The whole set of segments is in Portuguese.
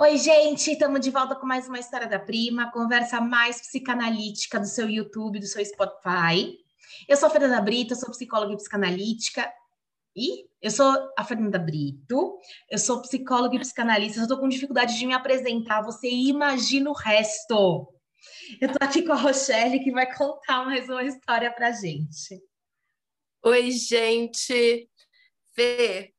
Oi, gente, estamos de volta com mais uma história da prima, conversa mais psicanalítica do seu YouTube, do seu Spotify. Eu sou a Fernanda Brito, eu sou psicóloga e psicanalítica. E eu sou a Fernanda Brito, eu sou psicóloga e psicanalista, eu estou com dificuldade de me apresentar, você imagina o resto. Eu estou aqui com a Rochelle, que vai contar mais uma história para gente. Oi, gente. Fê,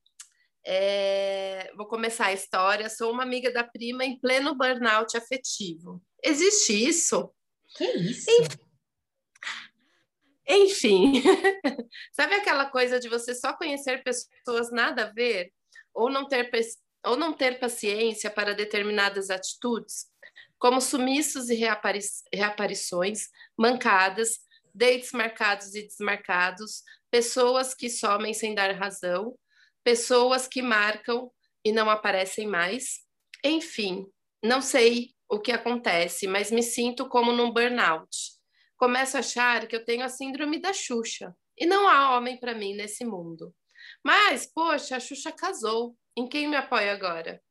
é, vou começar a história. Sou uma amiga da prima em pleno burnout afetivo. Existe isso? Que isso? Enfim, sabe aquela coisa de você só conhecer pessoas nada a ver? Ou não ter, ou não ter paciência para determinadas atitudes? Como sumiços e reapari reaparições, mancadas, dates marcados e desmarcados, pessoas que somem sem dar razão, pessoas que marcam e não aparecem mais. Enfim, não sei o que acontece, mas me sinto como num burnout. Começo a achar que eu tenho a síndrome da Xuxa e não há homem para mim nesse mundo. Mas, poxa, a Xuxa casou. Em quem me apoia agora?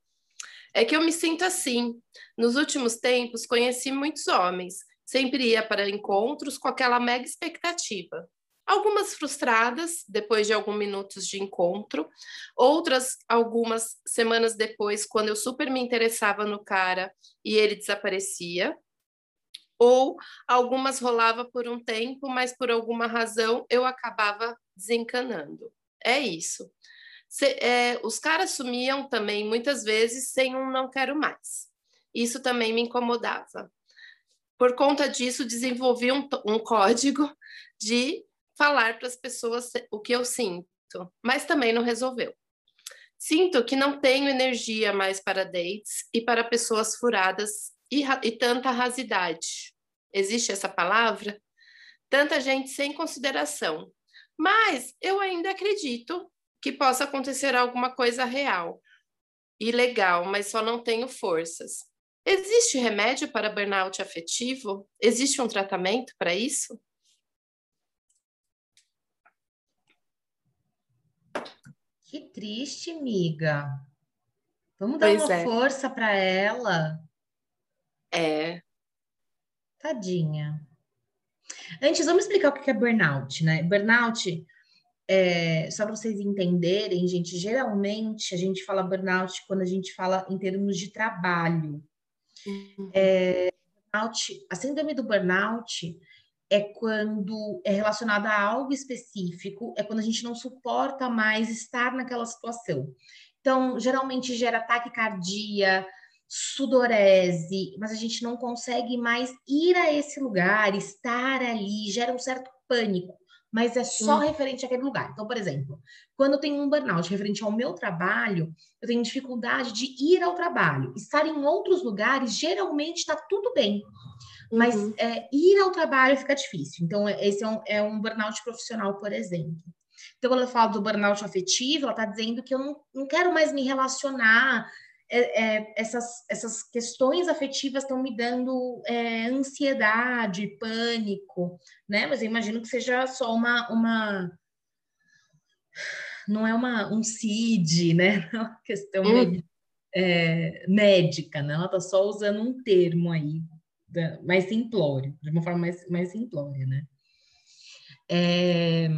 É que eu me sinto assim. Nos últimos tempos, conheci muitos homens. Sempre ia para encontros com aquela mega expectativa algumas frustradas depois de alguns minutos de encontro, outras algumas semanas depois, quando eu super me interessava no cara e ele desaparecia, ou algumas rolava por um tempo, mas por alguma razão eu acabava desencanando. É isso. Se, é, os caras sumiam também muitas vezes sem um não quero mais. Isso também me incomodava. Por conta disso, desenvolvi um, um código de falar para as pessoas o que eu sinto, mas também não resolveu. Sinto que não tenho energia mais para dates e para pessoas furadas e, e tanta rasidade. Existe essa palavra? Tanta gente sem consideração. Mas eu ainda acredito que possa acontecer alguma coisa real e legal, mas só não tenho forças. Existe remédio para burnout afetivo? Existe um tratamento para isso? Que triste, amiga. Vamos dar pois uma é. força para ela. É. Tadinha. Antes, vamos explicar o que é burnout, né? Burnout, é, só para vocês entenderem, gente, geralmente a gente fala burnout quando a gente fala em termos de trabalho. Uhum. É, burnout, a síndrome do burnout é quando é relacionada a algo específico, é quando a gente não suporta mais estar naquela situação. Então, geralmente gera taquicardia, sudorese, mas a gente não consegue mais ir a esse lugar, estar ali, gera um certo pânico, mas é só hum. referente àquele lugar. Então, por exemplo, quando eu tenho um burnout referente ao meu trabalho, eu tenho dificuldade de ir ao trabalho. Estar em outros lugares, geralmente está tudo bem mas uhum. é, ir ao trabalho fica difícil. Então, é, esse é um, é um burnout profissional, por exemplo. Então, quando eu falo do burnout afetivo, ela está dizendo que eu não, não quero mais me relacionar, é, é, essas, essas questões afetivas estão me dando é, ansiedade, pânico, né? Mas eu imagino que seja só uma. uma não é uma, um CID, né? Não é uma questão hum. é, médica, né? Ela está só usando um termo aí mais simplório, de uma forma mais, mais simplória, né? É...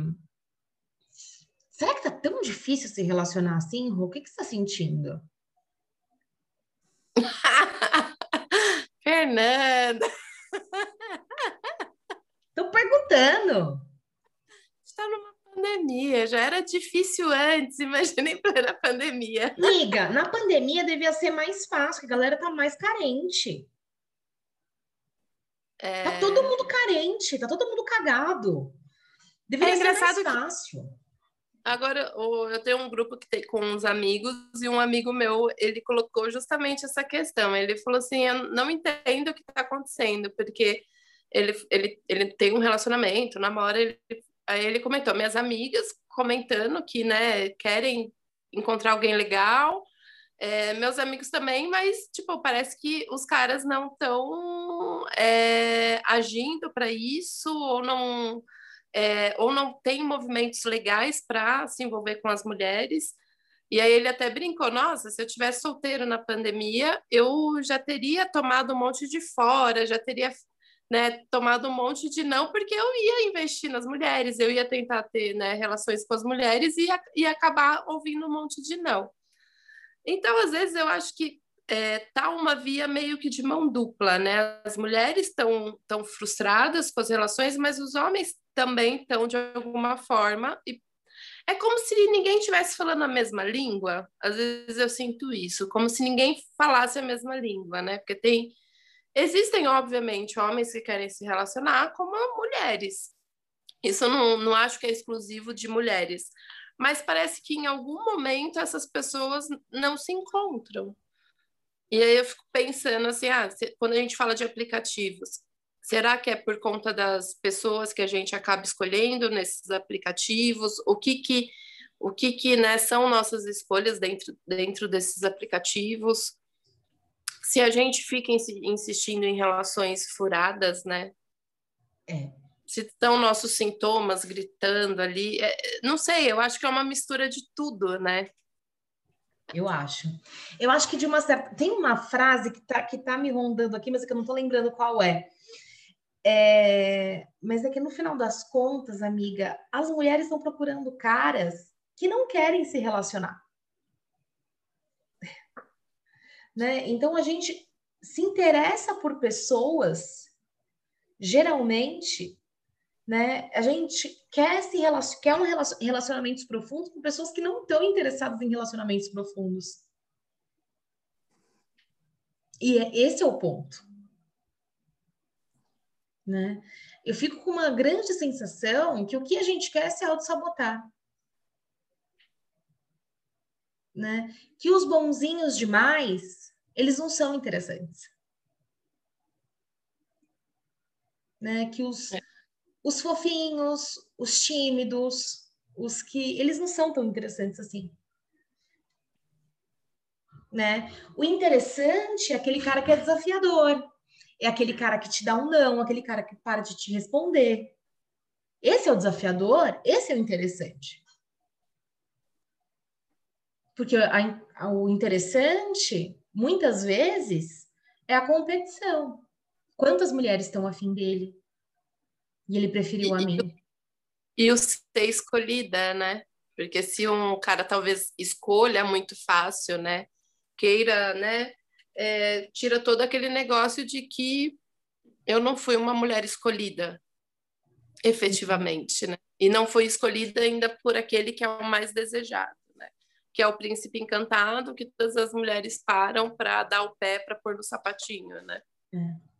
Será que tá tão difícil se relacionar assim, Rô? O que, que você está sentindo? Fernanda! Tô perguntando. Está numa pandemia, já era difícil antes, imaginei para a pandemia. Liga, na pandemia devia ser mais fácil, a galera tá mais carente. É... Tá todo mundo carente, tá todo mundo cagado. Deveria é engraçado ser mais fácil. Que... Agora, eu tenho um grupo que tem com uns amigos e um amigo meu, ele colocou justamente essa questão. Ele falou assim: Eu não entendo o que está acontecendo, porque ele, ele, ele tem um relacionamento, namora. Ele, aí ele comentou: Minhas amigas comentando que né, querem encontrar alguém legal, é, meus amigos também, mas, tipo, parece que os caras não estão é, agindo para isso, ou não, é, ou não tem movimentos legais para se envolver com as mulheres. E aí ele até brincou: nossa, se eu tivesse solteiro na pandemia, eu já teria tomado um monte de fora, já teria né, tomado um monte de não, porque eu ia investir nas mulheres, eu ia tentar ter né, relações com as mulheres e ia acabar ouvindo um monte de não. Então, às vezes, eu acho que é, tá uma via meio que de mão dupla, né? As mulheres estão tão frustradas com as relações, mas os homens também estão de alguma forma e é como se ninguém estivesse falando a mesma língua. Às vezes eu sinto isso, como se ninguém falasse a mesma língua, né? Porque tem existem obviamente homens que querem se relacionar como mulheres. Isso eu não, não acho que é exclusivo de mulheres, mas parece que em algum momento essas pessoas não se encontram. E aí eu fico pensando assim, ah, se, quando a gente fala de aplicativos, será que é por conta das pessoas que a gente acaba escolhendo nesses aplicativos? O que que o que que né, são nossas escolhas dentro dentro desses aplicativos? Se a gente fica insistindo em relações furadas, né? É. Se estão nossos sintomas gritando ali, é, não sei, eu acho que é uma mistura de tudo, né? Eu acho. Eu acho que de uma certa. Tem uma frase que tá, que tá me rondando aqui, mas é que eu não tô lembrando qual é. é. Mas é que no final das contas, amiga, as mulheres estão procurando caras que não querem se relacionar. Né? Então a gente se interessa por pessoas, geralmente, né? A gente quer se relacion... quer um relacionamentos profundos com pessoas que não estão interessadas em relacionamentos profundos. E é, esse é o ponto. Né? Eu fico com uma grande sensação que o que a gente quer é se auto-sabotar. Né? Que os bonzinhos demais, eles não são interessantes. Né? Que os, é os fofinhos, os tímidos, os que eles não são tão interessantes assim. Né? O interessante é aquele cara que é desafiador, é aquele cara que te dá um não, aquele cara que para de te responder. Esse é o desafiador, esse é o interessante. Porque a, a, o interessante, muitas vezes, é a competição. Quantas mulheres estão afim dele? E ele preferiu a mim. E o ser escolhida, né? Porque se um cara talvez escolha muito fácil, né? Queira, né? É, tira todo aquele negócio de que eu não fui uma mulher escolhida, efetivamente, né? E não fui escolhida ainda por aquele que é o mais desejado, né? Que é o príncipe encantado, que todas as mulheres param para dar o pé para pôr no sapatinho, né? É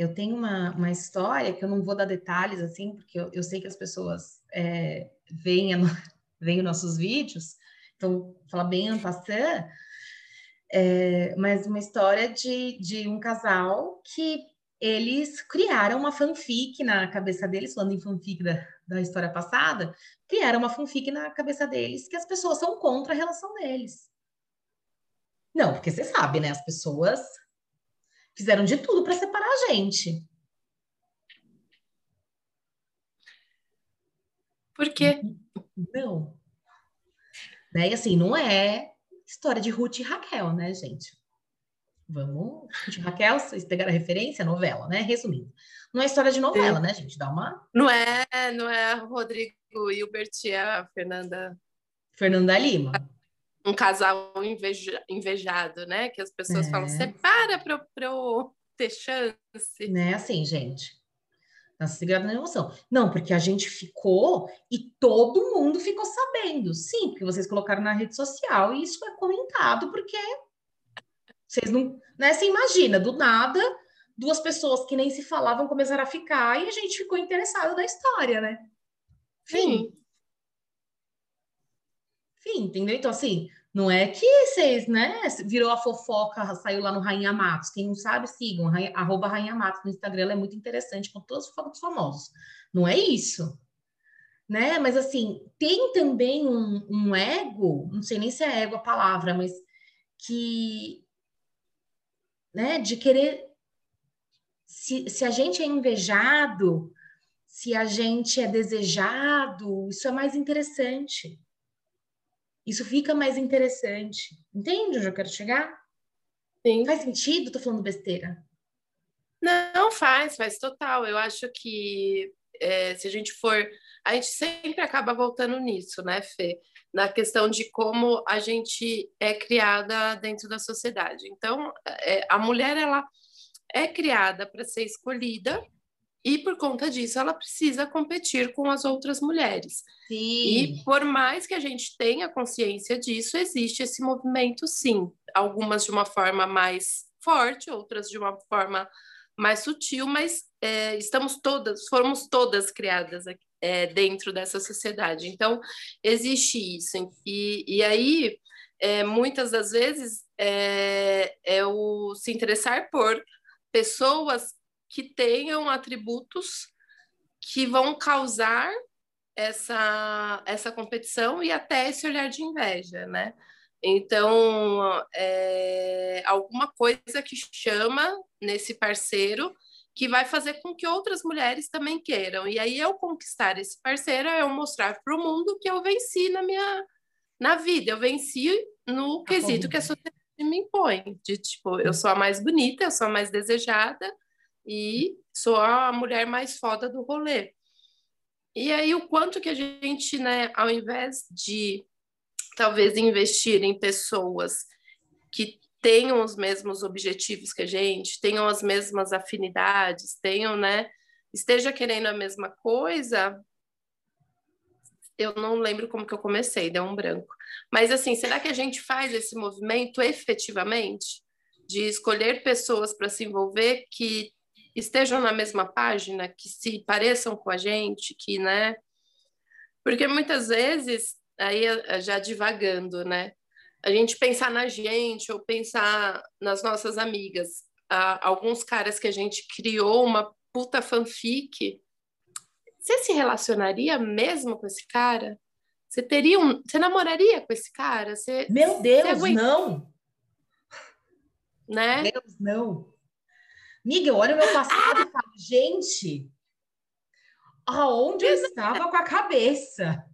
eu tenho uma, uma história que eu não vou dar detalhes assim, porque eu, eu sei que as pessoas é, veem, veem nossos vídeos, então, falar bem passant, é, mas uma história de, de um casal que eles criaram uma fanfic na cabeça deles, falando em fanfic da, da história passada, criaram uma fanfic na cabeça deles que as pessoas são contra a relação deles. Não, porque você sabe, né? As pessoas Fizeram de tudo para separar a gente. Por quê? Não. Né? E assim, não é história de Ruth e Raquel, né, gente? Vamos. Ruth e Raquel, vocês pegaram a referência? Novela, né? Resumindo. Não é história de novela, Sim. né, gente? Dá uma. Não é, não é Rodrigo Hilbert e a Fernanda. Fernanda Lima um casal inveja, invejado, né? Que as pessoas é. falam, separa para eu ter chance. Né, assim, gente. Nossa, segurada na emoção. Não, porque a gente ficou e todo mundo ficou sabendo. Sim, porque vocês colocaram na rede social e isso é comentado, porque vocês não. Né, você imagina, do nada, duas pessoas que nem se falavam começaram a ficar e a gente ficou interessado na história, né? Sim. Enfim, entendeu? Então, assim, não é que vocês, né? Virou a fofoca, saiu lá no Rainha Matos. Quem não sabe, sigam, arroba Rainha Matos no Instagram, ela é muito interessante, com todas as fofocas famosos. Não é isso. Né? Mas, assim, tem também um, um ego, não sei nem se é ego a palavra, mas que. Né, de querer. Se, se a gente é invejado, se a gente é desejado, isso é mais interessante Isso fica mais interessante. Entende onde eu quero chegar? Sim. Faz sentido? Tô falando besteira. Não, faz, faz total. Eu acho que é, se a gente for. A gente sempre acaba voltando nisso, né, Fê? Na questão de como a gente é criada dentro da sociedade. Então, é, a mulher, ela é criada para ser escolhida e por conta disso ela precisa competir com as outras mulheres. Sim. E por mais que a gente tenha consciência disso, existe esse movimento sim, algumas de uma forma mais forte, outras de uma forma mais sutil, mas é, estamos todas, fomos todas criadas é, dentro dessa sociedade. Então existe isso. E, e aí é, muitas das vezes é, é o se interessar por pessoas que tenham atributos que vão causar essa, essa competição e até esse olhar de inveja, né? Então, é, alguma coisa que chama nesse parceiro que vai fazer com que outras mulheres também queiram. E aí, eu conquistar esse parceiro é eu mostrar para o mundo que eu venci na minha na vida, eu venci no quesito que a sociedade me impõe, de tipo, eu sou a mais bonita, eu sou a mais desejada, e sou a mulher mais foda do rolê. E aí o quanto que a gente, né, ao invés de talvez investir em pessoas que tenham os mesmos objetivos que a gente, tenham as mesmas afinidades, tenham, né, esteja querendo a mesma coisa, eu não lembro como que eu comecei, deu um branco. Mas assim, será que a gente faz esse movimento efetivamente de escolher pessoas para se envolver que estejam na mesma página, que se pareçam com a gente, que, né? Porque muitas vezes, aí já divagando, né? A gente pensar na gente ou pensar nas nossas amigas, alguns caras que a gente criou uma puta fanfic, você se relacionaria mesmo com esse cara? Você teria um, você namoraria com esse cara? Você, Meu Deus, você não. Né? Deus, não. Miga, eu olho o meu passado e falo, gente, aonde eu estava com a cabeça?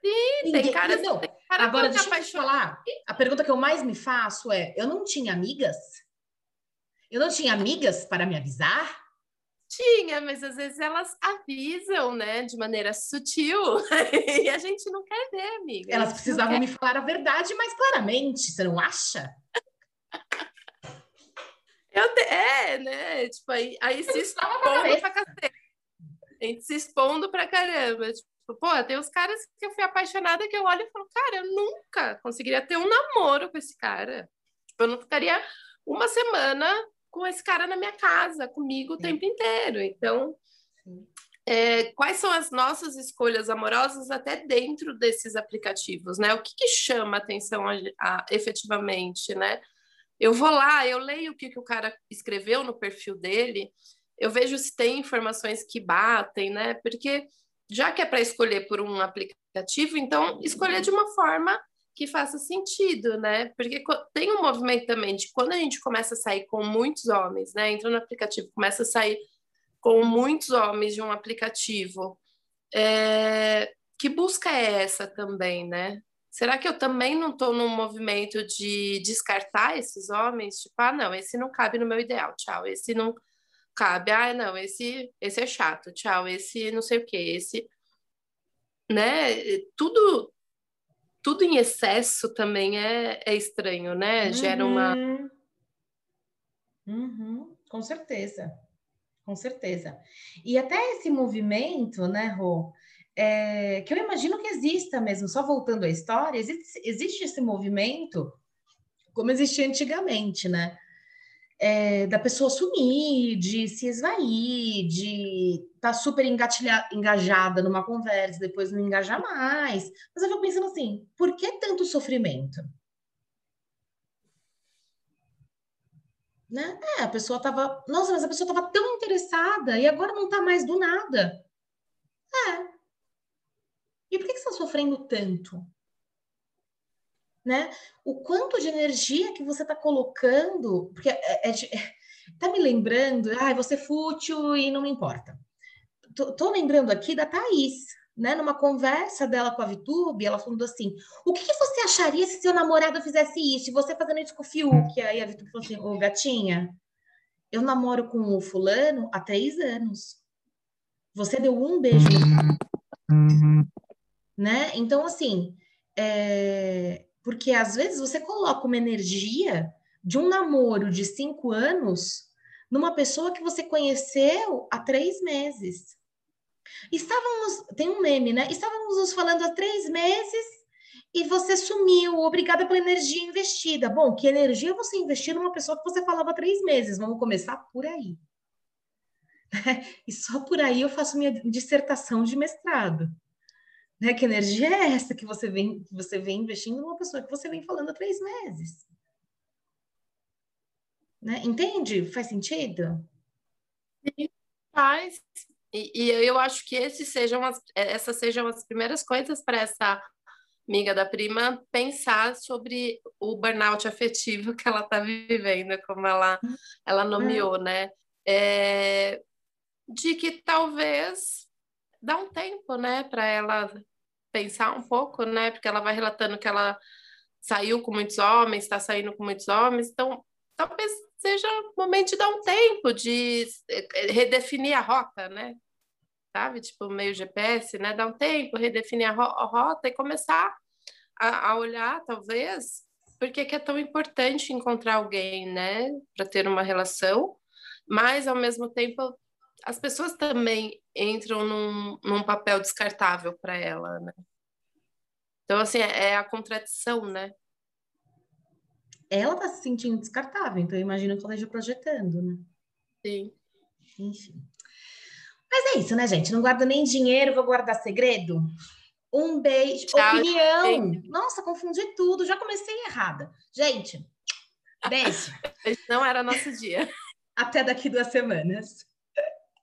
Sim, Ninguém, tem cara, não. Tem cara Agora, deixa eu te falar, a pergunta que eu mais me faço é, eu não tinha amigas? Eu não tinha amigas para me avisar? Tinha, mas às vezes elas avisam, né, de maneira sutil, e a gente não quer ver, amiga. Elas precisavam me falar a verdade mais claramente, você não acha? Eu te... É, né? Tipo, aí, aí se expondo pra cacete. A gente se expondo pra caramba. Tipo, pô, tem os caras que eu fui apaixonada que eu olho e falo, cara, eu nunca conseguiria ter um namoro com esse cara. Tipo, eu não ficaria uma semana com esse cara na minha casa, comigo o tempo inteiro. Então, é, quais são as nossas escolhas amorosas até dentro desses aplicativos, né? O que, que chama atenção a, a, efetivamente, né? Eu vou lá, eu leio o que, que o cara escreveu no perfil dele, eu vejo se tem informações que batem, né? Porque já que é para escolher por um aplicativo, então escolher de uma forma que faça sentido, né? Porque tem um movimento também de quando a gente começa a sair com muitos homens, né? Entra no aplicativo, começa a sair com muitos homens de um aplicativo. É... Que busca é essa também, né? Será que eu também não estou num movimento de descartar esses homens? Tipo, ah, não, esse não cabe no meu ideal, tchau. Esse não cabe, ah, não, esse, esse é chato, tchau. Esse não sei o que, esse, né? Tudo, tudo em excesso também é, é estranho, né? Uhum. Gera uma. Uhum. Com certeza, com certeza. E até esse movimento, né, Rô? É, que eu imagino que exista mesmo, só voltando à história, existe, existe esse movimento como existia antigamente, né? É, da pessoa sumir, de se esvair, de estar tá super engajada numa conversa, depois não engajar mais. Mas eu fico pensando assim, por que tanto sofrimento? Né? É, a pessoa estava, nossa, mas a pessoa estava tão interessada e agora não está mais do nada. É, e por que, que você está sofrendo tanto? Né? O quanto de energia que você está colocando, porque é, é, é, tá me lembrando, ah, você fútil e não me importa. Tô, tô lembrando aqui da Thaís, né, numa conversa dela com a Vitube, ela falando assim: o que, que, você acharia se seu namorado fizesse isso? E você fazendo isso com o Fiuk? Aí a Vitube falou assim: ô gatinha, eu namoro com o fulano há três anos. Você deu um beijo no né? Então, assim, é... porque às vezes você coloca uma energia de um namoro de cinco anos numa pessoa que você conheceu há três meses. Estávamos, tem um meme, né? Estávamos nos falando há três meses e você sumiu, obrigada pela energia investida. Bom, que energia você investiu numa pessoa que você falava há três meses? Vamos começar por aí. E só por aí eu faço minha dissertação de mestrado. Né? Que energia é essa que você vem, que você vem investindo numa pessoa que você vem falando há três meses? Né? Entende? Faz sentido? Sim, faz. E, e, eu acho que esses sejam as, é, essas sejam as primeiras coisas para essa amiga da prima pensar sobre o burnout afetivo que ela está vivendo, como ela, ela nomeou, né? É, de que talvez dá um tempo, né, para ela pensar um pouco, né? Porque ela vai relatando que ela saiu com muitos homens, está saindo com muitos homens, então talvez seja o momento de dar um tempo, de eh, redefinir a rota, né? Sabe? Tipo, meio GPS, né? Dar um tempo, redefinir a, ro a rota e começar a, a olhar, talvez, porque é tão importante encontrar alguém, né? Para ter uma relação, mas ao mesmo tempo as pessoas também entram num, num papel descartável para ela, né? Então, assim, é, é a contradição, né? ela tá se sentindo descartável, então eu imagino que ela esteja projetando, né? Sim. Enfim. Mas é isso, né, gente? Não guarda nem dinheiro, vou guardar segredo. Um beijo. Tchau, Opinião. Gente. Nossa, confundi tudo. Já comecei errada. Gente, beijo. Não era nosso dia. Até daqui duas semanas.